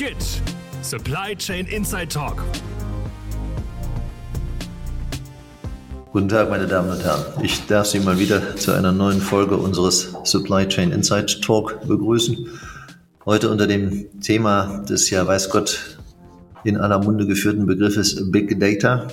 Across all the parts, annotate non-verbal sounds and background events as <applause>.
GIT Supply Chain Inside Talk. Guten Tag, meine Damen und Herren. Ich darf Sie mal wieder zu einer neuen Folge unseres Supply Chain Insight Talk begrüßen. Heute unter dem Thema des ja weiß Gott in aller Munde geführten Begriffes Big Data.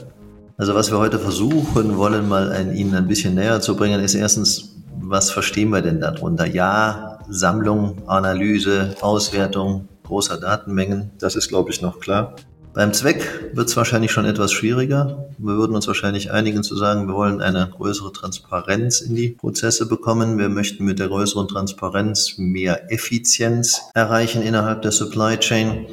Also was wir heute versuchen wollen, mal ein, Ihnen ein bisschen näher zu bringen, ist erstens, was verstehen wir denn darunter? Ja, Sammlung, Analyse, Auswertung großer Datenmengen, das ist, glaube ich, noch klar. Beim Zweck wird es wahrscheinlich schon etwas schwieriger. Wir würden uns wahrscheinlich einigen zu sagen, wir wollen eine größere Transparenz in die Prozesse bekommen. Wir möchten mit der größeren Transparenz mehr Effizienz erreichen innerhalb der Supply Chain.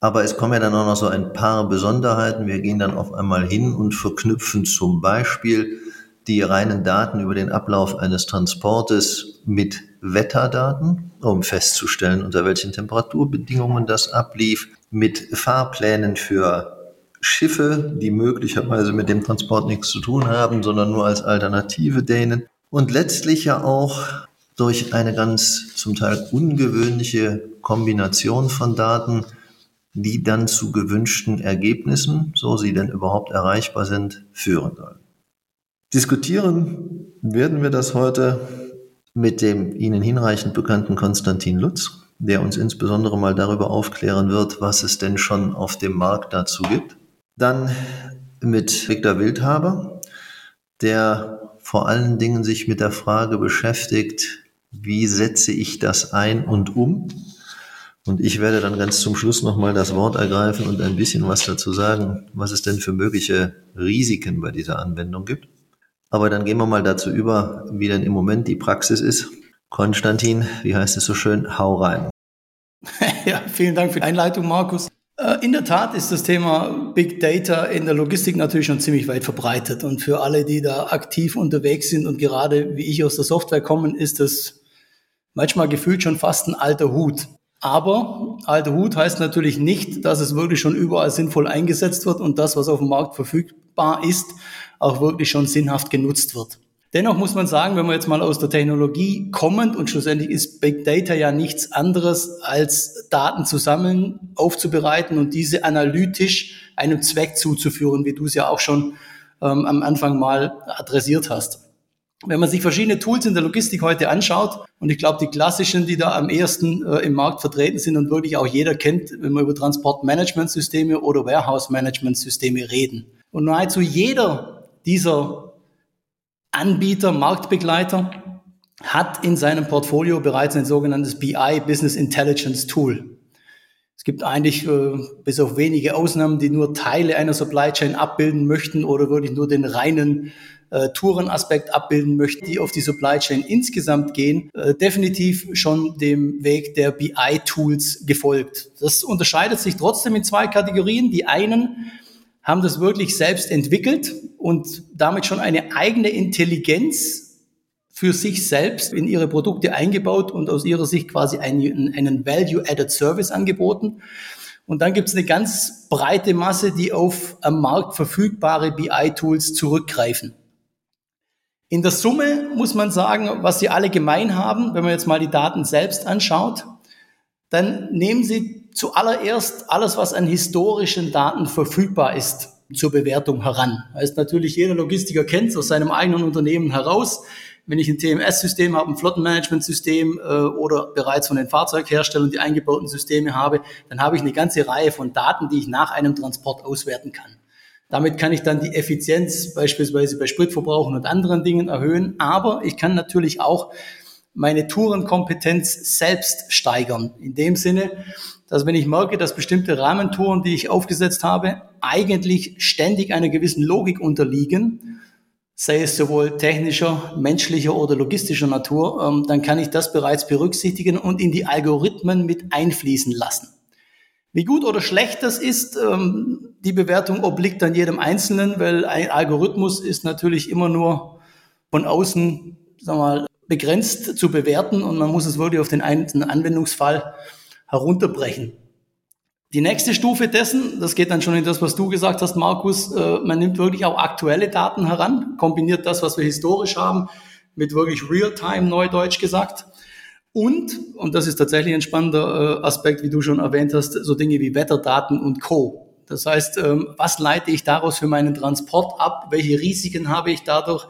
Aber es kommen ja dann auch noch so ein paar Besonderheiten. Wir gehen dann auf einmal hin und verknüpfen zum Beispiel die reinen Daten über den Ablauf eines Transportes mit Wetterdaten, um festzustellen, unter welchen Temperaturbedingungen das ablief mit Fahrplänen für Schiffe, die möglicherweise mit dem Transport nichts zu tun haben, sondern nur als Alternative denen. Und letztlich ja auch durch eine ganz zum Teil ungewöhnliche Kombination von Daten, die dann zu gewünschten Ergebnissen, so sie denn überhaupt erreichbar sind, führen sollen. Diskutieren werden wir das heute mit dem Ihnen hinreichend bekannten Konstantin Lutz, der uns insbesondere mal darüber aufklären wird, was es denn schon auf dem Markt dazu gibt. Dann mit Viktor Wildhaber, der vor allen Dingen sich mit der Frage beschäftigt, wie setze ich das ein und um? Und ich werde dann ganz zum Schluss nochmal das Wort ergreifen und ein bisschen was dazu sagen, was es denn für mögliche Risiken bei dieser Anwendung gibt. Aber dann gehen wir mal dazu über, wie denn im Moment die Praxis ist. Konstantin, wie heißt es so schön, hau rein. <laughs> Ja, vielen Dank für die Einleitung, Markus. Äh, in der Tat ist das Thema Big Data in der Logistik natürlich schon ziemlich weit verbreitet. Und für alle, die da aktiv unterwegs sind und gerade wie ich aus der Software kommen, ist das manchmal gefühlt schon fast ein alter Hut. Aber alter Hut heißt natürlich nicht, dass es wirklich schon überall sinnvoll eingesetzt wird und das, was auf dem Markt verfügbar ist, auch wirklich schon sinnhaft genutzt wird. Dennoch muss man sagen, wenn man jetzt mal aus der Technologie kommend und schlussendlich ist Big Data ja nichts anderes als Daten zu sammeln, aufzubereiten und diese analytisch einem Zweck zuzuführen, wie du es ja auch schon ähm, am Anfang mal adressiert hast. Wenn man sich verschiedene Tools in der Logistik heute anschaut, und ich glaube, die klassischen, die da am ehesten äh, im Markt vertreten sind und wirklich auch jeder kennt, wenn wir über Transportmanagementsysteme oder Warehouse-Managementsysteme reden. Und nahezu jeder dieser Anbieter, Marktbegleiter hat in seinem Portfolio bereits ein sogenanntes BI Business Intelligence Tool. Es gibt eigentlich äh, bis auf wenige Ausnahmen, die nur Teile einer Supply Chain abbilden möchten oder wirklich nur den reinen äh, Tourenaspekt abbilden möchten, die auf die Supply Chain insgesamt gehen, äh, definitiv schon dem Weg der BI-Tools gefolgt. Das unterscheidet sich trotzdem in zwei Kategorien. Die einen haben das wirklich selbst entwickelt und damit schon eine eigene Intelligenz für sich selbst in ihre Produkte eingebaut und aus ihrer Sicht quasi einen, einen Value-Added Service angeboten. Und dann gibt es eine ganz breite Masse, die auf am Markt verfügbare BI-Tools zurückgreifen. In der Summe muss man sagen, was sie alle gemein haben, wenn man jetzt mal die Daten selbst anschaut, dann nehmen sie zuallererst alles, was an historischen Daten verfügbar ist, zur Bewertung heran. Heißt natürlich, jeder Logistiker kennt es aus seinem eigenen Unternehmen heraus. Wenn ich ein TMS-System habe, ein Flottenmanagementsystem äh, oder bereits von den Fahrzeugherstellern die eingebauten Systeme habe, dann habe ich eine ganze Reihe von Daten, die ich nach einem Transport auswerten kann. Damit kann ich dann die Effizienz beispielsweise bei Spritverbrauchen und anderen Dingen erhöhen. Aber ich kann natürlich auch meine Tourenkompetenz selbst steigern. In dem Sinne, dass wenn ich merke, dass bestimmte Rahmentouren, die ich aufgesetzt habe, eigentlich ständig einer gewissen Logik unterliegen, sei es sowohl technischer, menschlicher oder logistischer Natur, ähm, dann kann ich das bereits berücksichtigen und in die Algorithmen mit einfließen lassen. Wie gut oder schlecht das ist, ähm, die Bewertung obliegt dann jedem Einzelnen, weil ein Algorithmus ist natürlich immer nur von außen, sagen wir mal, begrenzt zu bewerten und man muss es wirklich auf den einzelnen Anwendungsfall herunterbrechen. Die nächste Stufe dessen, das geht dann schon in das, was du gesagt hast, Markus, äh, man nimmt wirklich auch aktuelle Daten heran, kombiniert das, was wir historisch haben, mit wirklich Real-Time, Neudeutsch gesagt. Und, und das ist tatsächlich ein spannender äh, Aspekt, wie du schon erwähnt hast, so Dinge wie Wetterdaten und Co. Das heißt, ähm, was leite ich daraus für meinen Transport ab? Welche Risiken habe ich dadurch?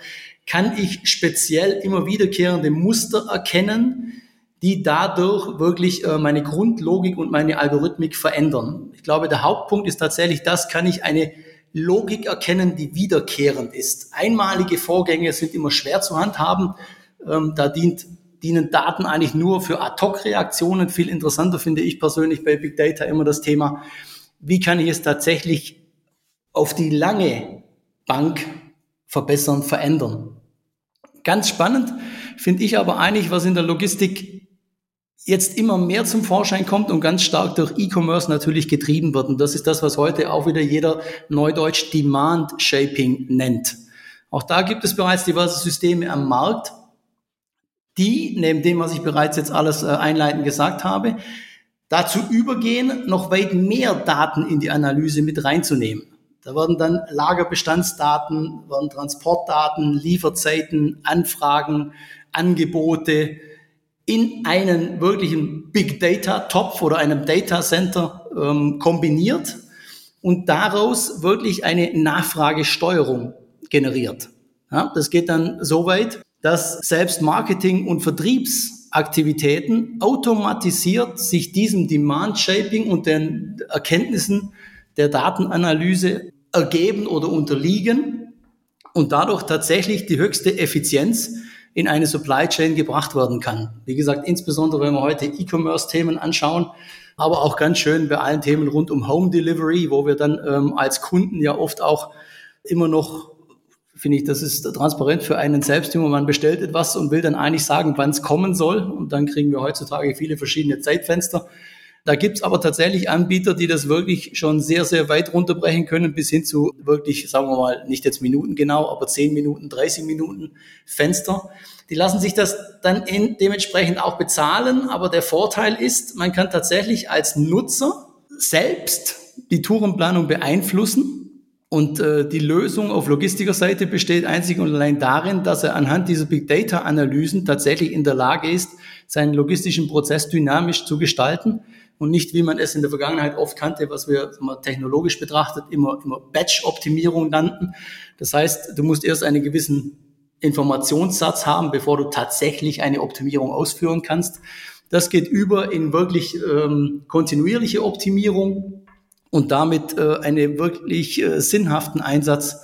Kann ich speziell immer wiederkehrende Muster erkennen, die dadurch wirklich äh, meine Grundlogik und meine Algorithmik verändern? Ich glaube, der Hauptpunkt ist tatsächlich das, kann ich eine Logik erkennen, die wiederkehrend ist. Einmalige Vorgänge sind immer schwer zu handhaben. Ähm, da dient, dienen Daten eigentlich nur für Ad-Hoc-Reaktionen. Viel interessanter finde ich persönlich bei Big Data immer das Thema, wie kann ich es tatsächlich auf die lange Bank verbessern, verändern. Ganz spannend finde ich aber eigentlich, was in der Logistik jetzt immer mehr zum Vorschein kommt und ganz stark durch E-Commerce natürlich getrieben wird. Und das ist das, was heute auch wieder jeder Neudeutsch Demand Shaping nennt. Auch da gibt es bereits diverse Systeme am Markt, die, neben dem, was ich bereits jetzt alles äh, einleitend gesagt habe, dazu übergehen, noch weit mehr Daten in die Analyse mit reinzunehmen. Da werden dann Lagerbestandsdaten, werden Transportdaten, Lieferzeiten, Anfragen, Angebote in einen wirklichen Big Data Topf oder einem Data Center ähm, kombiniert und daraus wirklich eine Nachfragesteuerung generiert. Ja, das geht dann so weit, dass selbst Marketing und Vertriebs Aktivitäten automatisiert sich diesem Demand Shaping und den Erkenntnissen der Datenanalyse ergeben oder unterliegen und dadurch tatsächlich die höchste Effizienz in eine Supply Chain gebracht werden kann. Wie gesagt, insbesondere wenn wir heute E-Commerce-Themen anschauen, aber auch ganz schön bei allen Themen rund um Home Delivery, wo wir dann ähm, als Kunden ja oft auch immer noch finde ich, das ist transparent für einen selbst, wenn man bestellt etwas und will dann eigentlich sagen, wann es kommen soll. Und dann kriegen wir heutzutage viele verschiedene Zeitfenster. Da gibt's aber tatsächlich Anbieter, die das wirklich schon sehr, sehr weit runterbrechen können, bis hin zu wirklich, sagen wir mal, nicht jetzt Minuten genau, aber 10 Minuten, 30 Minuten Fenster. Die lassen sich das dann dementsprechend auch bezahlen, aber der Vorteil ist, man kann tatsächlich als Nutzer selbst die Tourenplanung beeinflussen und äh, die Lösung auf Logistikerseite besteht einzig und allein darin, dass er anhand dieser Big Data Analysen tatsächlich in der Lage ist, seinen logistischen Prozess dynamisch zu gestalten und nicht, wie man es in der Vergangenheit oft kannte, was wir mal, technologisch betrachtet immer, immer Batch-Optimierung nannten. Das heißt, du musst erst einen gewissen Informationssatz haben, bevor du tatsächlich eine Optimierung ausführen kannst. Das geht über in wirklich ähm, kontinuierliche Optimierung, und damit äh, einen wirklich äh, sinnhaften Einsatz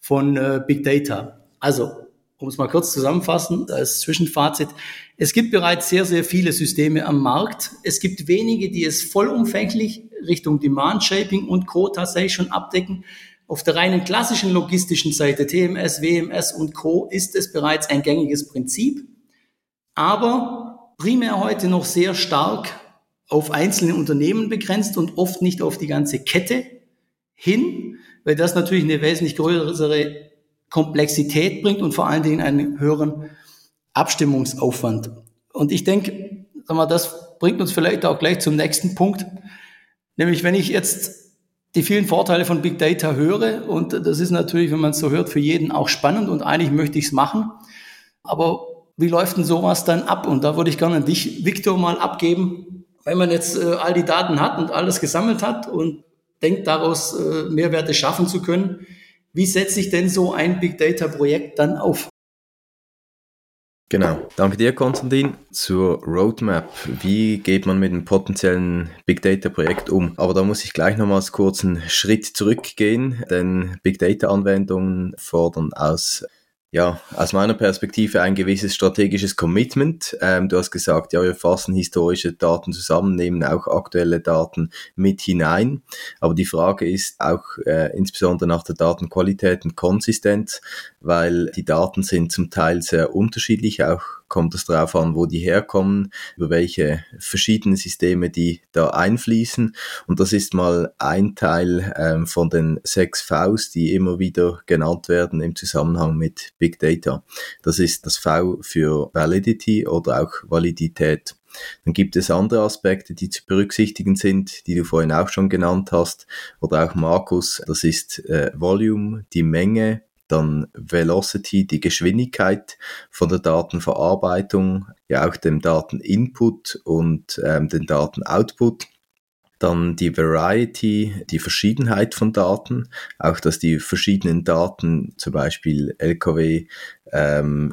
von äh, Big Data. Also, um es mal kurz zusammenfassen, als Zwischenfazit. Es gibt bereits sehr, sehr viele Systeme am Markt. Es gibt wenige, die es vollumfänglich Richtung Demand Shaping und Co. tatsächlich schon abdecken. Auf der reinen klassischen logistischen Seite, TMS, WMS und Co. ist es bereits ein gängiges Prinzip. Aber primär heute noch sehr stark auf einzelne Unternehmen begrenzt und oft nicht auf die ganze Kette hin, weil das natürlich eine wesentlich größere Komplexität bringt und vor allen Dingen einen höheren Abstimmungsaufwand. Und ich denke, das bringt uns vielleicht auch gleich zum nächsten Punkt, nämlich wenn ich jetzt die vielen Vorteile von Big Data höre, und das ist natürlich, wenn man es so hört, für jeden auch spannend und eigentlich möchte ich es machen, aber wie läuft denn sowas dann ab? Und da würde ich gerne an dich, Victor, mal abgeben wenn man jetzt äh, all die Daten hat und alles gesammelt hat und denkt daraus äh, Mehrwerte schaffen zu können, wie setzt sich denn so ein Big Data Projekt dann auf? Genau. Danke dir, Konstantin. Zur Roadmap. Wie geht man mit einem potenziellen Big Data Projekt um? Aber da muss ich gleich nochmals kurz einen Schritt zurückgehen, denn Big Data Anwendungen fordern aus ja, aus meiner Perspektive ein gewisses strategisches Commitment. Ähm, du hast gesagt, ja, wir fassen historische Daten zusammen, nehmen auch aktuelle Daten mit hinein. Aber die Frage ist auch äh, insbesondere nach der Datenqualität und Konsistenz, weil die Daten sind zum Teil sehr unterschiedlich, auch kommt es darauf an, wo die herkommen, über welche verschiedenen Systeme die da einfließen. Und das ist mal ein Teil ähm, von den sechs Vs, die immer wieder genannt werden im Zusammenhang mit Big Data. Das ist das V für Validity oder auch Validität. Dann gibt es andere Aspekte, die zu berücksichtigen sind, die du vorhin auch schon genannt hast, oder auch Markus. Das ist äh, Volume, die Menge, dann Velocity, die Geschwindigkeit von der Datenverarbeitung, ja auch dem Dateninput und ähm, den Datenoutput. Dann die Variety, die Verschiedenheit von Daten, auch dass die verschiedenen Daten, zum Beispiel LKW, ähm,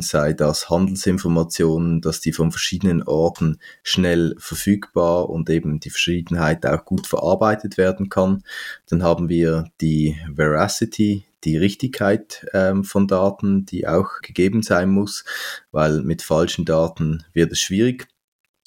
sei das Handelsinformationen, dass die von verschiedenen Orten schnell verfügbar und eben die Verschiedenheit auch gut verarbeitet werden kann. Dann haben wir die Veracity, die Richtigkeit ähm, von Daten, die auch gegeben sein muss, weil mit falschen Daten wird es schwierig.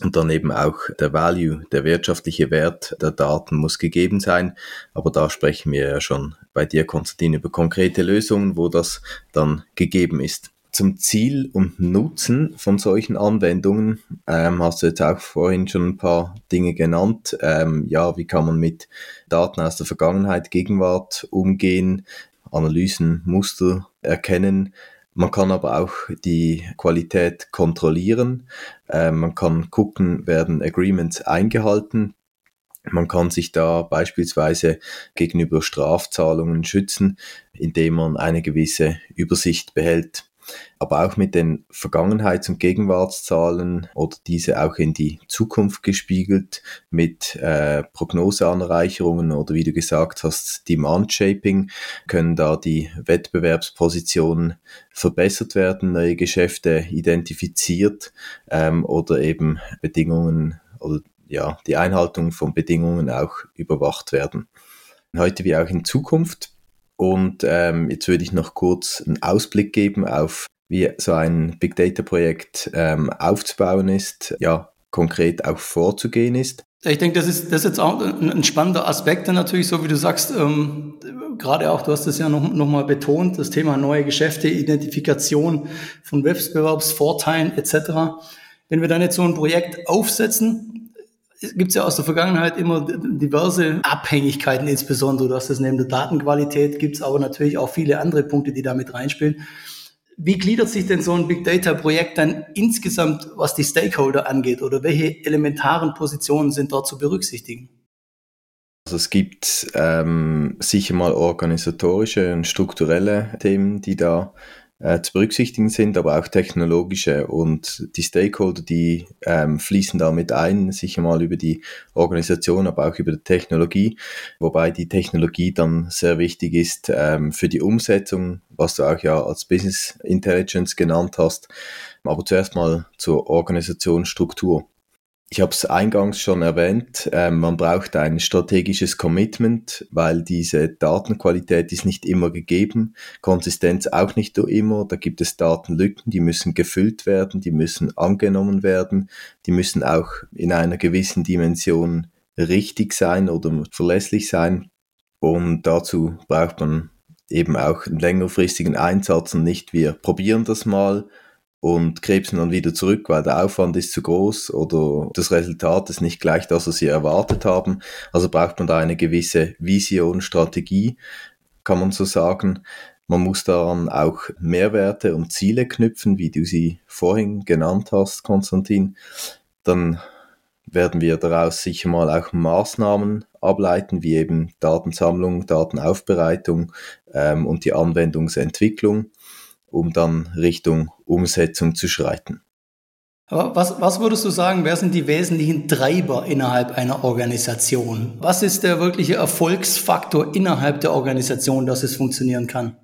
Und dann eben auch der Value, der wirtschaftliche Wert der Daten muss gegeben sein. Aber da sprechen wir ja schon bei dir, Konstantin, über konkrete Lösungen, wo das dann gegeben ist. Zum Ziel und Nutzen von solchen Anwendungen ähm, hast du jetzt auch vorhin schon ein paar Dinge genannt. Ähm, ja, wie kann man mit Daten aus der Vergangenheit, Gegenwart umgehen, Analysen, Muster erkennen, man kann aber auch die Qualität kontrollieren. Äh, man kann gucken, werden Agreements eingehalten. Man kann sich da beispielsweise gegenüber Strafzahlungen schützen, indem man eine gewisse Übersicht behält aber auch mit den Vergangenheits- und Gegenwartszahlen oder diese auch in die Zukunft gespiegelt mit äh, Prognoseanreicherungen oder wie du gesagt hast, Demand Shaping können da die Wettbewerbspositionen verbessert werden, neue Geschäfte identifiziert ähm, oder eben Bedingungen oder ja, die Einhaltung von Bedingungen auch überwacht werden. Heute wie auch in Zukunft und ähm, jetzt würde ich noch kurz einen Ausblick geben auf, wie so ein Big Data Projekt ähm, aufzubauen ist, ja, konkret auch vorzugehen ist. Ich denke, das ist, das ist jetzt auch ein, spannender Aspekt, natürlich, so wie du sagst, ähm, gerade auch, du hast es ja noch, noch mal betont, das Thema neue Geschäfte, Identifikation von Wettbewerbsvorteilen etc. Wenn wir dann jetzt so ein Projekt aufsetzen, gibt es ja aus der Vergangenheit immer diverse Abhängigkeiten, insbesondere. Du hast das neben der Datenqualität, gibt es aber natürlich auch viele andere Punkte, die damit reinspielen. Wie gliedert sich denn so ein Big Data Projekt dann insgesamt, was die Stakeholder angeht? Oder welche elementaren Positionen sind dort zu berücksichtigen? Also es gibt ähm, sicher mal organisatorische und strukturelle Themen, die da äh, zu berücksichtigen sind, aber auch technologische und die Stakeholder, die ähm, fließen damit ein, sicher mal über die Organisation, aber auch über die Technologie, wobei die Technologie dann sehr wichtig ist ähm, für die Umsetzung, was du auch ja als Business Intelligence genannt hast. Aber zuerst mal zur Organisationsstruktur. Ich habe es eingangs schon erwähnt, äh, man braucht ein strategisches Commitment, weil diese Datenqualität ist nicht immer gegeben, Konsistenz auch nicht immer, da gibt es Datenlücken, die müssen gefüllt werden, die müssen angenommen werden, die müssen auch in einer gewissen Dimension richtig sein oder verlässlich sein. Und dazu braucht man eben auch einen längerfristigen Einsatz und nicht wir probieren das mal und krebsen dann wieder zurück, weil der Aufwand ist zu groß oder das Resultat ist nicht gleich das, was sie erwartet haben. Also braucht man da eine gewisse Vision, Strategie, kann man so sagen. Man muss daran auch Mehrwerte und Ziele knüpfen, wie du sie vorhin genannt hast, Konstantin. Dann werden wir daraus sicher mal auch Maßnahmen ableiten, wie eben Datensammlung, Datenaufbereitung ähm, und die Anwendungsentwicklung um dann Richtung Umsetzung zu schreiten. Aber was, was würdest du sagen, wer sind die wesentlichen Treiber innerhalb einer Organisation? Was ist der wirkliche Erfolgsfaktor innerhalb der Organisation, dass es funktionieren kann?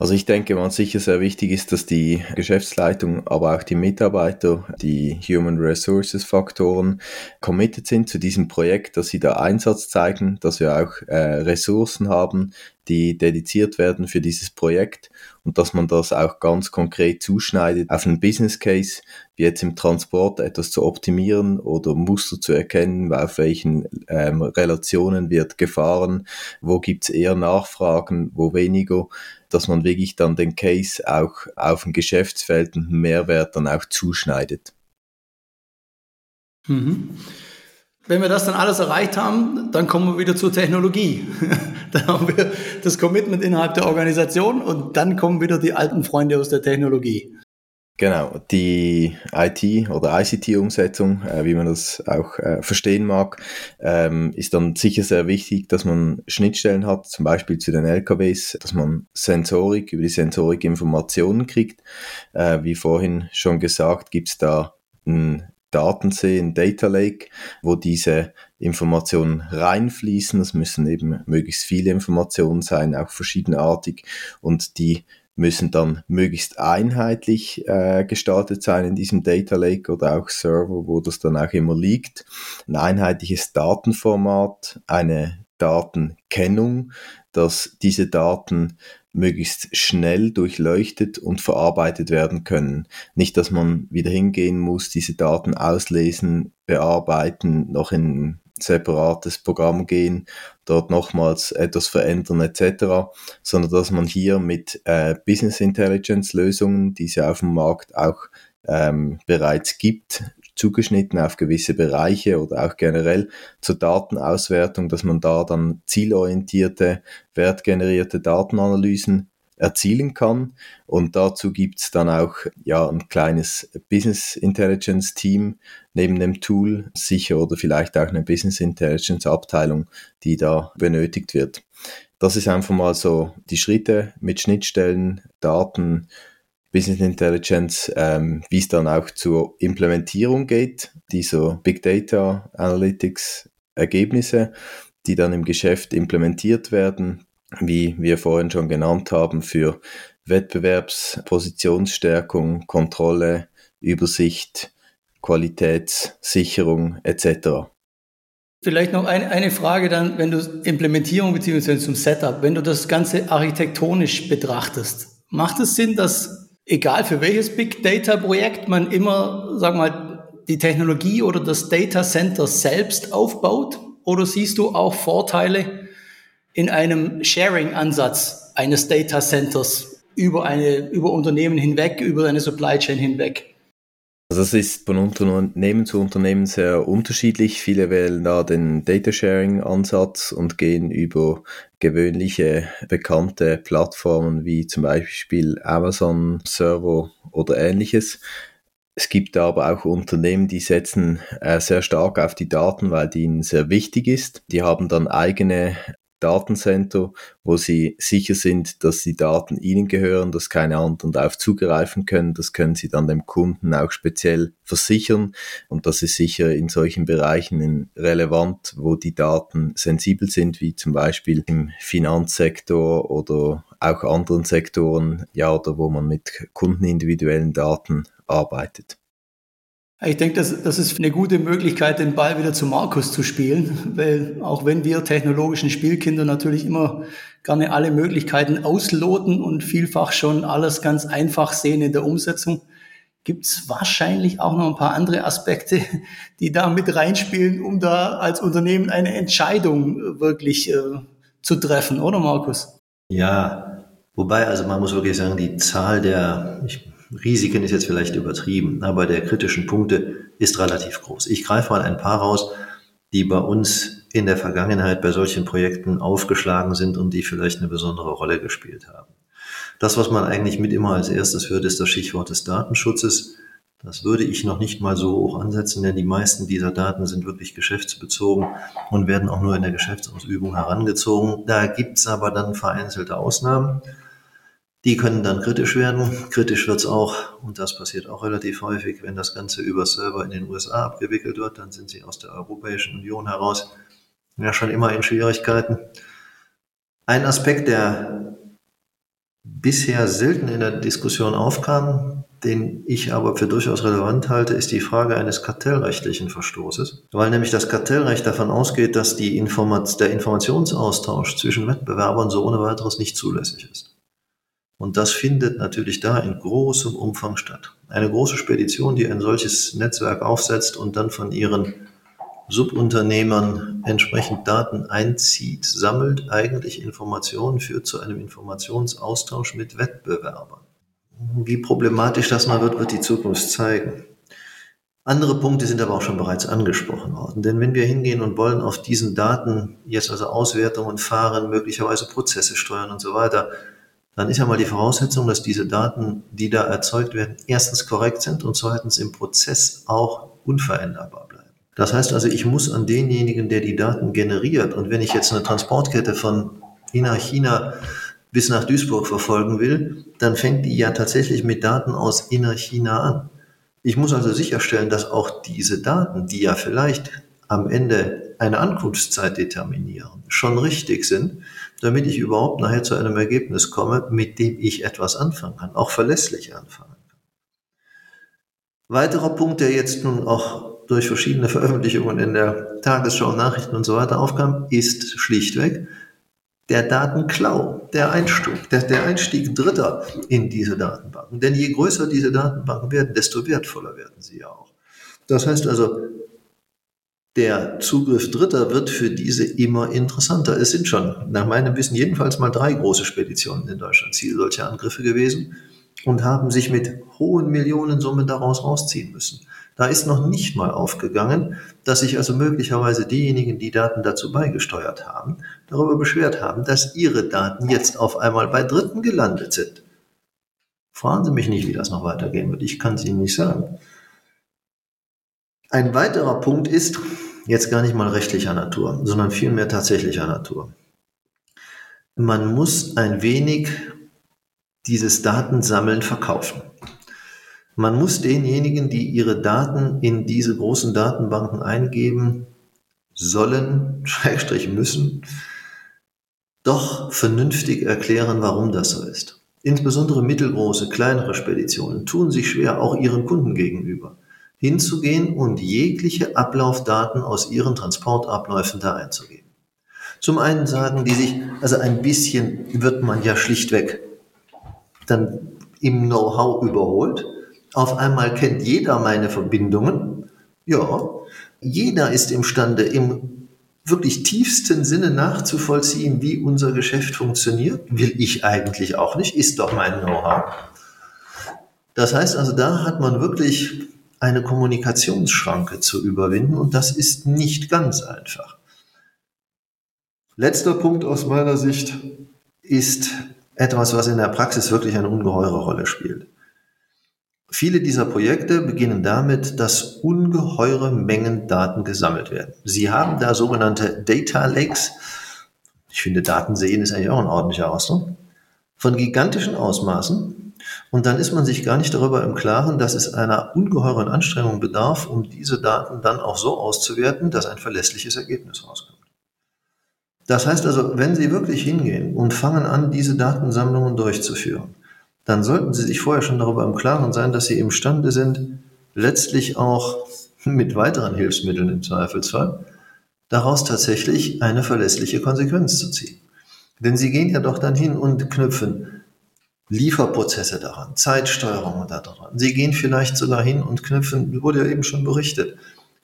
Also ich denke, was sicher sehr wichtig ist, dass die Geschäftsleitung, aber auch die Mitarbeiter, die Human Resources Faktoren committed sind zu diesem Projekt, dass sie da Einsatz zeigen, dass wir auch äh, Ressourcen haben, die dediziert werden für dieses Projekt und dass man das auch ganz konkret zuschneidet auf einen Business Case, wie jetzt im Transport etwas zu optimieren oder Muster zu erkennen, auf welchen ähm, Relationen wird gefahren, wo gibt's eher Nachfragen, wo weniger dass man wirklich dann den Case auch auf ein Geschäftsfeld und Mehrwert dann auch zuschneidet. Mhm. Wenn wir das dann alles erreicht haben, dann kommen wir wieder zur Technologie. <laughs> dann haben wir das Commitment innerhalb der Organisation und dann kommen wieder die alten Freunde aus der Technologie. Genau, die IT- oder ICT-Umsetzung, äh, wie man das auch äh, verstehen mag, ähm, ist dann sicher sehr wichtig, dass man Schnittstellen hat, zum Beispiel zu den LKWs, dass man Sensorik, über die Sensorik Informationen kriegt. Äh, wie vorhin schon gesagt, gibt es da ein Datensee, ein Data Lake, wo diese Informationen reinfließen. Das müssen eben möglichst viele Informationen sein, auch verschiedenartig. Und die müssen dann möglichst einheitlich äh, gestaltet sein in diesem Data Lake oder auch Server, wo das dann auch immer liegt. Ein einheitliches Datenformat, eine Datenkennung, dass diese Daten möglichst schnell durchleuchtet und verarbeitet werden können. Nicht, dass man wieder hingehen muss, diese Daten auslesen, bearbeiten, noch in separates Programm gehen, dort nochmals etwas verändern etc., sondern dass man hier mit äh, Business Intelligence Lösungen, die es ja auf dem Markt auch ähm, bereits gibt, zugeschnitten auf gewisse Bereiche oder auch generell zur Datenauswertung, dass man da dann zielorientierte, wertgenerierte Datenanalysen erzielen kann. Und dazu gibt's dann auch ja ein kleines Business Intelligence Team neben dem Tool, sicher oder vielleicht auch eine Business Intelligence Abteilung, die da benötigt wird. Das ist einfach mal so die Schritte mit Schnittstellen, Daten, Business Intelligence, ähm, wie es dann auch zur Implementierung geht, dieser Big Data Analytics Ergebnisse, die dann im Geschäft implementiert werden, wie wir vorhin schon genannt haben, für Wettbewerbspositionsstärkung, Kontrolle, Übersicht, Qualitätssicherung etc. Vielleicht noch eine, eine Frage dann, wenn du Implementierung bzw. zum Setup, wenn du das Ganze architektonisch betrachtest, macht es Sinn, dass egal für welches Big Data Projekt man immer, sag mal, die Technologie oder das Data Center selbst aufbaut? Oder siehst du auch Vorteile in einem Sharing-Ansatz eines Data Centers über eine, über Unternehmen hinweg, über eine Supply Chain hinweg? Also das ist von Unternehmen zu Unternehmen sehr unterschiedlich. Viele wählen da den Data Sharing Ansatz und gehen über gewöhnliche bekannte Plattformen wie zum Beispiel Amazon Server oder ähnliches. Es gibt aber auch Unternehmen, die setzen äh, sehr stark auf die Daten, weil die ihnen sehr wichtig ist. Die haben dann eigene Datencenter, wo sie sicher sind, dass die Daten ihnen gehören, dass keine anderen darauf zugreifen können. Das können sie dann dem Kunden auch speziell versichern. Und das ist sicher in solchen Bereichen relevant, wo die Daten sensibel sind, wie zum Beispiel im Finanzsektor oder auch anderen Sektoren, ja, oder wo man mit kundenindividuellen Daten arbeitet. Ich denke, das, das ist eine gute Möglichkeit, den Ball wieder zu Markus zu spielen, weil auch wenn wir technologischen Spielkinder natürlich immer gerne alle Möglichkeiten ausloten und vielfach schon alles ganz einfach sehen in der Umsetzung, gibt es wahrscheinlich auch noch ein paar andere Aspekte, die da mit reinspielen, um da als Unternehmen eine Entscheidung wirklich äh, zu treffen, oder Markus? Ja, wobei, also man muss wirklich sagen, die Zahl der, ich Risiken ist jetzt vielleicht übertrieben, aber der kritischen Punkte ist relativ groß. Ich greife mal ein paar raus, die bei uns in der Vergangenheit bei solchen Projekten aufgeschlagen sind und die vielleicht eine besondere Rolle gespielt haben. Das, was man eigentlich mit immer als erstes hört, ist das Stichwort des Datenschutzes. Das würde ich noch nicht mal so hoch ansetzen, denn die meisten dieser Daten sind wirklich geschäftsbezogen und werden auch nur in der Geschäftsausübung herangezogen. Da gibt's aber dann vereinzelte Ausnahmen. Die können dann kritisch werden. Kritisch wird's auch, und das passiert auch relativ häufig, wenn das Ganze über Server in den USA abgewickelt wird, dann sind sie aus der Europäischen Union heraus ja schon immer in Schwierigkeiten. Ein Aspekt, der bisher selten in der Diskussion aufkam, den ich aber für durchaus relevant halte, ist die Frage eines kartellrechtlichen Verstoßes, weil nämlich das Kartellrecht davon ausgeht, dass die Informat der Informationsaustausch zwischen Wettbewerbern so ohne weiteres nicht zulässig ist. Und das findet natürlich da in großem Umfang statt. Eine große Spedition, die ein solches Netzwerk aufsetzt und dann von ihren Subunternehmern entsprechend Daten einzieht, sammelt eigentlich Informationen, führt zu einem Informationsaustausch mit Wettbewerbern. Wie problematisch das mal wird, wird die Zukunft zeigen. Andere Punkte sind aber auch schon bereits angesprochen worden. Denn wenn wir hingehen und wollen auf diesen Daten jetzt also Auswertungen fahren, möglicherweise Prozesse steuern und so weiter, dann ist ja mal die Voraussetzung, dass diese Daten, die da erzeugt werden, erstens korrekt sind und zweitens im Prozess auch unveränderbar bleiben. Das heißt also, ich muss an denjenigen, der die Daten generiert, und wenn ich jetzt eine Transportkette von China, China bis nach Duisburg verfolgen will, dann fängt die ja tatsächlich mit Daten aus Innerchina an. Ich muss also sicherstellen, dass auch diese Daten, die ja vielleicht am Ende eine Ankunftszeit determinieren, schon richtig sind, damit ich überhaupt nachher zu einem Ergebnis komme, mit dem ich etwas anfangen kann, auch verlässlich anfangen kann. Weiterer Punkt, der jetzt nun auch durch verschiedene Veröffentlichungen in der Tagesschau, Nachrichten und so weiter aufkam, ist schlichtweg der Datenklau, der Einstieg, der, der Einstieg Dritter in diese Datenbanken. Denn je größer diese Datenbanken werden, desto wertvoller werden sie ja auch. Das heißt also, der Zugriff Dritter wird für diese immer interessanter. Es sind schon, nach meinem Wissen, jedenfalls mal drei große Speditionen in Deutschland Ziel solcher Angriffe gewesen und haben sich mit hohen Millionensummen daraus rausziehen müssen. Da ist noch nicht mal aufgegangen, dass sich also möglicherweise diejenigen, die Daten dazu beigesteuert haben, darüber beschwert haben, dass ihre Daten jetzt auf einmal bei Dritten gelandet sind. Fragen Sie mich nicht, wie das noch weitergehen wird. Ich kann es Ihnen nicht sagen. Ein weiterer Punkt ist jetzt gar nicht mal rechtlicher Natur, sondern vielmehr tatsächlicher Natur. Man muss ein wenig dieses Datensammeln verkaufen. Man muss denjenigen, die ihre Daten in diese großen Datenbanken eingeben sollen, <laughs> Schrägstrich müssen, doch vernünftig erklären, warum das so ist. Insbesondere mittelgroße, kleinere Speditionen tun sich schwer, auch ihren Kunden gegenüber hinzugehen und jegliche Ablaufdaten aus ihren Transportabläufen da einzugeben. Zum einen sagen die sich, also ein bisschen wird man ja schlichtweg dann im Know-how überholt. Auf einmal kennt jeder meine Verbindungen. Ja, jeder ist imstande, im wirklich tiefsten Sinne nachzuvollziehen, wie unser Geschäft funktioniert. Will ich eigentlich auch nicht, ist doch mein Know-how. Das heißt also, da hat man wirklich eine Kommunikationsschranke zu überwinden und das ist nicht ganz einfach. Letzter Punkt aus meiner Sicht ist etwas, was in der Praxis wirklich eine ungeheure Rolle spielt. Viele dieser Projekte beginnen damit, dass ungeheure Mengen Daten gesammelt werden. Sie haben da sogenannte Data Lakes. Ich finde, Daten sehen ist eigentlich auch ein ordentlicher Ausdruck. Von gigantischen Ausmaßen, und dann ist man sich gar nicht darüber im Klaren, dass es einer ungeheuren Anstrengung bedarf, um diese Daten dann auch so auszuwerten, dass ein verlässliches Ergebnis rauskommt. Das heißt also, wenn Sie wirklich hingehen und fangen an, diese Datensammlungen durchzuführen, dann sollten Sie sich vorher schon darüber im Klaren sein, dass Sie imstande sind, letztlich auch <laughs> mit weiteren Hilfsmitteln im Zweifelsfall, daraus tatsächlich eine verlässliche Konsequenz zu ziehen. Denn Sie gehen ja doch dann hin und knüpfen Lieferprozesse daran, Zeitsteuerung daran. Sie gehen vielleicht sogar hin und knüpfen, wurde ja eben schon berichtet,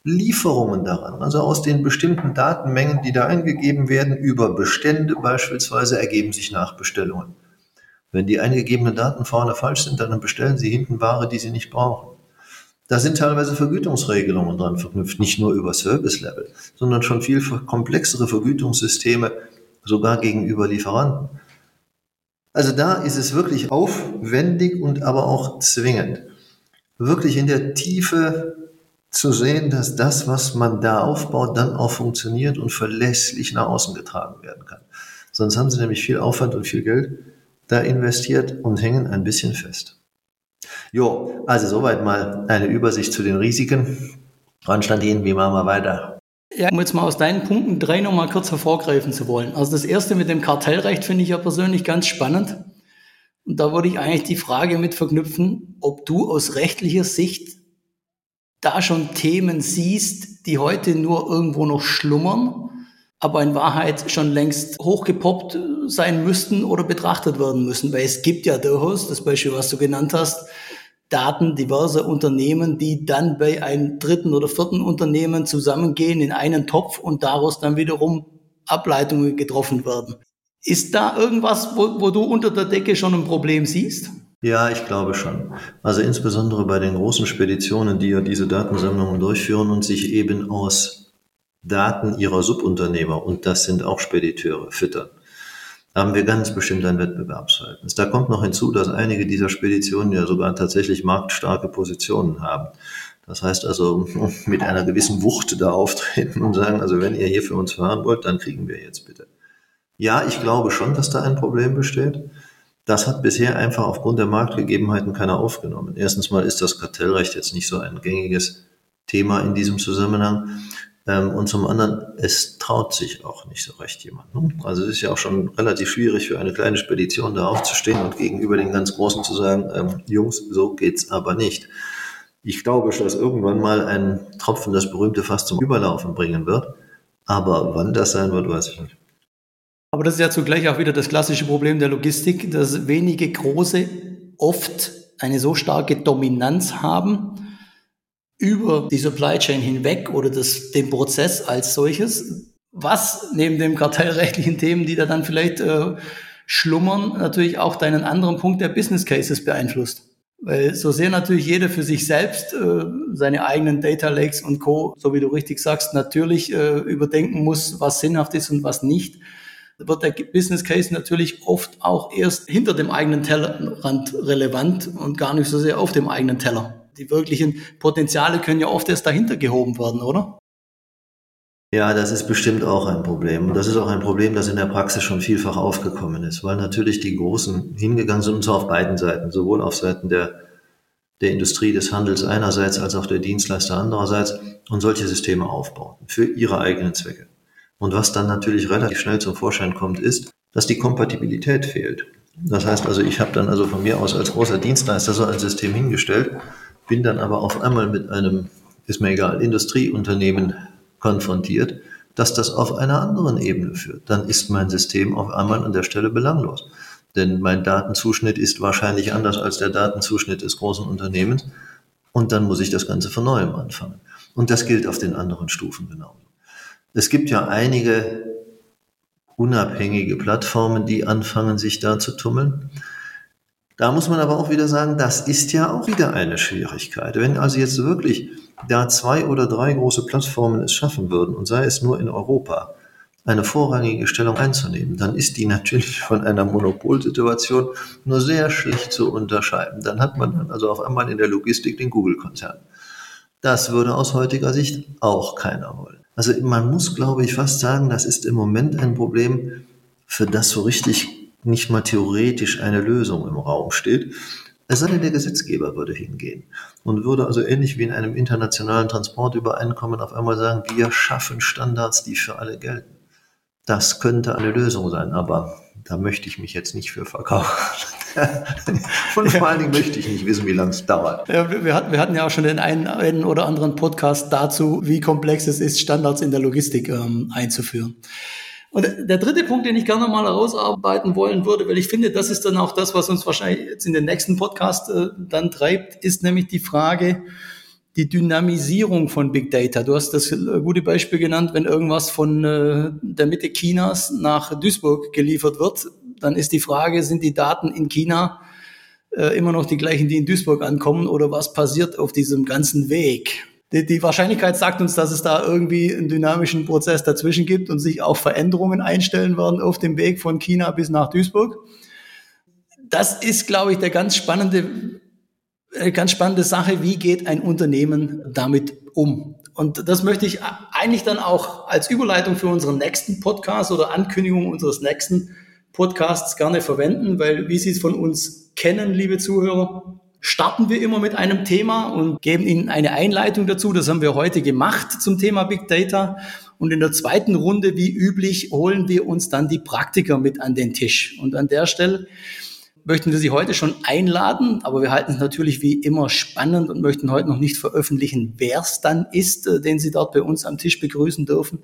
Lieferungen daran, also aus den bestimmten Datenmengen, die da eingegeben werden, über Bestände beispielsweise ergeben sich Nachbestellungen. Wenn die eingegebenen Daten vorne falsch sind, dann bestellen Sie hinten Ware, die Sie nicht brauchen. Da sind teilweise Vergütungsregelungen dran verknüpft, nicht nur über Service Level, sondern schon viel komplexere Vergütungssysteme, sogar gegenüber Lieferanten. Also da ist es wirklich aufwendig und aber auch zwingend, wirklich in der Tiefe zu sehen, dass das, was man da aufbaut, dann auch funktioniert und verlässlich nach außen getragen werden kann. Sonst haben sie nämlich viel Aufwand und viel Geld da investiert und hängen ein bisschen fest. Jo, also soweit mal eine Übersicht zu den Risiken. Anstand hin, wie machen wir weiter? Ja, um jetzt mal aus deinen Punkten drei nochmal kurz hervorgreifen zu wollen. Also das erste mit dem Kartellrecht finde ich ja persönlich ganz spannend. Und da würde ich eigentlich die Frage mit verknüpfen, ob du aus rechtlicher Sicht da schon Themen siehst, die heute nur irgendwo noch schlummern, aber in Wahrheit schon längst hochgepoppt sein müssten oder betrachtet werden müssen. Weil es gibt ja durchaus, das Beispiel, was du genannt hast, Daten diverser Unternehmen, die dann bei einem dritten oder vierten Unternehmen zusammengehen in einen Topf und daraus dann wiederum Ableitungen getroffen werden. Ist da irgendwas, wo, wo du unter der Decke schon ein Problem siehst? Ja, ich glaube schon. Also insbesondere bei den großen Speditionen, die ja diese Datensammlungen durchführen und sich eben aus Daten ihrer Subunternehmer, und das sind auch Spediteure, füttern. Haben wir ganz bestimmt ein Wettbewerbsverhältnis. Da kommt noch hinzu, dass einige dieser Speditionen ja sogar tatsächlich marktstarke Positionen haben. Das heißt also, mit einer gewissen Wucht da auftreten und sagen, also wenn ihr hier für uns fahren wollt, dann kriegen wir jetzt bitte. Ja, ich glaube schon, dass da ein Problem besteht. Das hat bisher einfach aufgrund der Marktgegebenheiten keiner aufgenommen. Erstens mal ist das Kartellrecht jetzt nicht so ein gängiges Thema in diesem Zusammenhang. Ähm, und zum anderen, es traut sich auch nicht so recht jemand. Ne? Also es ist ja auch schon relativ schwierig für eine kleine Spedition da aufzustehen und gegenüber den ganz Großen zu sagen, ähm, Jungs, so geht's aber nicht. Ich glaube, dass irgendwann mal ein Tropfen das berühmte Fass zum Überlaufen bringen wird. Aber wann das sein wird, weiß ich nicht. Aber das ist ja zugleich auch wieder das klassische Problem der Logistik, dass wenige große oft eine so starke Dominanz haben, über die Supply Chain hinweg oder das, den Prozess als solches, was neben den kartellrechtlichen Themen, die da dann vielleicht äh, schlummern, natürlich auch deinen anderen Punkt der Business Cases beeinflusst. Weil so sehr natürlich jeder für sich selbst äh, seine eigenen Data Lakes und Co., so wie du richtig sagst, natürlich äh, überdenken muss, was sinnhaft ist und was nicht, wird der Business Case natürlich oft auch erst hinter dem eigenen Tellerrand relevant und gar nicht so sehr auf dem eigenen Teller die wirklichen Potenziale können ja oft erst dahinter gehoben werden, oder? Ja, das ist bestimmt auch ein Problem. Und das ist auch ein Problem, das in der Praxis schon vielfach aufgekommen ist, weil natürlich die Großen hingegangen sind, und zwar auf beiden Seiten, sowohl auf Seiten der, der Industrie des Handels einerseits als auch der Dienstleister andererseits und solche Systeme aufbauen für ihre eigenen Zwecke. Und was dann natürlich relativ schnell zum Vorschein kommt, ist, dass die Kompatibilität fehlt. Das heißt also, ich habe dann also von mir aus als großer Dienstleister so ein System hingestellt, bin dann aber auf einmal mit einem, ist mir egal, Industrieunternehmen konfrontiert, dass das auf einer anderen Ebene führt. Dann ist mein System auf einmal an der Stelle belanglos. Denn mein Datenzuschnitt ist wahrscheinlich anders als der Datenzuschnitt des großen Unternehmens. Und dann muss ich das Ganze von neuem anfangen. Und das gilt auf den anderen Stufen genauso. Es gibt ja einige unabhängige Plattformen, die anfangen, sich da zu tummeln. Da muss man aber auch wieder sagen, das ist ja auch wieder eine Schwierigkeit. Wenn also jetzt wirklich da zwei oder drei große Plattformen es schaffen würden, und sei es nur in Europa, eine vorrangige Stellung einzunehmen, dann ist die natürlich von einer Monopolsituation nur sehr schlecht zu unterscheiden. Dann hat man dann also auf einmal in der Logistik den Google-Konzern. Das würde aus heutiger Sicht auch keiner wollen. Also man muss, glaube ich, fast sagen, das ist im Moment ein Problem, für das so richtig nicht mal theoretisch eine Lösung im Raum steht. Es sei denn, der Gesetzgeber würde hingehen und würde also ähnlich wie in einem internationalen Transportübereinkommen auf einmal sagen, wir schaffen Standards, die für alle gelten. Das könnte eine Lösung sein, aber da möchte ich mich jetzt nicht für verkaufen. <laughs> Und vor allen Dingen möchte ich nicht wissen, wie lange es dauert. Ja, wir, hatten, wir hatten ja auch schon den einen, einen oder anderen Podcast dazu, wie komplex es ist, Standards in der Logistik ähm, einzuführen. Und der dritte Punkt, den ich gerne mal herausarbeiten wollen würde, weil ich finde, das ist dann auch das, was uns wahrscheinlich jetzt in den nächsten Podcast äh, dann treibt, ist nämlich die Frage, die Dynamisierung von Big Data. Du hast das äh, gute Beispiel genannt, wenn irgendwas von äh, der Mitte Chinas nach Duisburg geliefert wird, dann ist die Frage, sind die Daten in China äh, immer noch die gleichen, die in Duisburg ankommen oder was passiert auf diesem ganzen Weg? Die, die Wahrscheinlichkeit sagt uns, dass es da irgendwie einen dynamischen Prozess dazwischen gibt und sich auch Veränderungen einstellen werden auf dem Weg von China bis nach Duisburg. Das ist, glaube ich, der ganz spannende, äh, ganz spannende Sache. Wie geht ein Unternehmen damit um? Und das möchte ich eigentlich dann auch als Überleitung für unseren nächsten Podcast oder Ankündigung unseres nächsten Podcasts gerne verwenden, weil wie Sie es von uns kennen, liebe Zuhörer, starten wir immer mit einem Thema und geben Ihnen eine Einleitung dazu. Das haben wir heute gemacht zum Thema Big Data. Und in der zweiten Runde, wie üblich, holen wir uns dann die Praktiker mit an den Tisch. Und an der Stelle möchten wir Sie heute schon einladen, aber wir halten es natürlich wie immer spannend und möchten heute noch nicht veröffentlichen, wer es dann ist, äh, den Sie dort bei uns am Tisch begrüßen dürfen.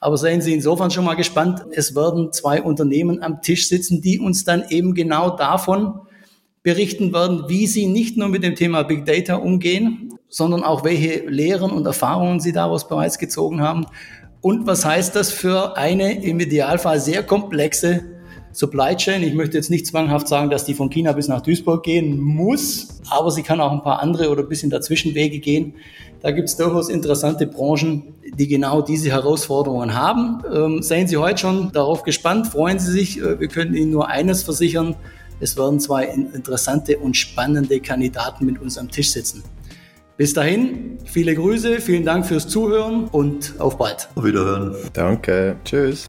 Aber seien Sie insofern schon mal gespannt. Es werden zwei Unternehmen am Tisch sitzen, die uns dann eben genau davon berichten werden, wie sie nicht nur mit dem Thema Big Data umgehen, sondern auch welche Lehren und Erfahrungen sie daraus bereits gezogen haben. Und was heißt das für eine im Idealfall sehr komplexe Supply Chain. Ich möchte jetzt nicht zwanghaft sagen, dass die von China bis nach Duisburg gehen muss, aber sie kann auch ein paar andere oder ein bisschen dazwischenwege gehen. Da gibt es durchaus interessante Branchen, die genau diese Herausforderungen haben. Ähm, seien Sie heute schon darauf gespannt, freuen Sie sich. Äh, wir können Ihnen nur eines versichern. Es werden zwei interessante und spannende Kandidaten mit uns am Tisch sitzen. Bis dahin, viele Grüße, vielen Dank fürs Zuhören und auf bald. Auf Wiederhören. Danke. Tschüss.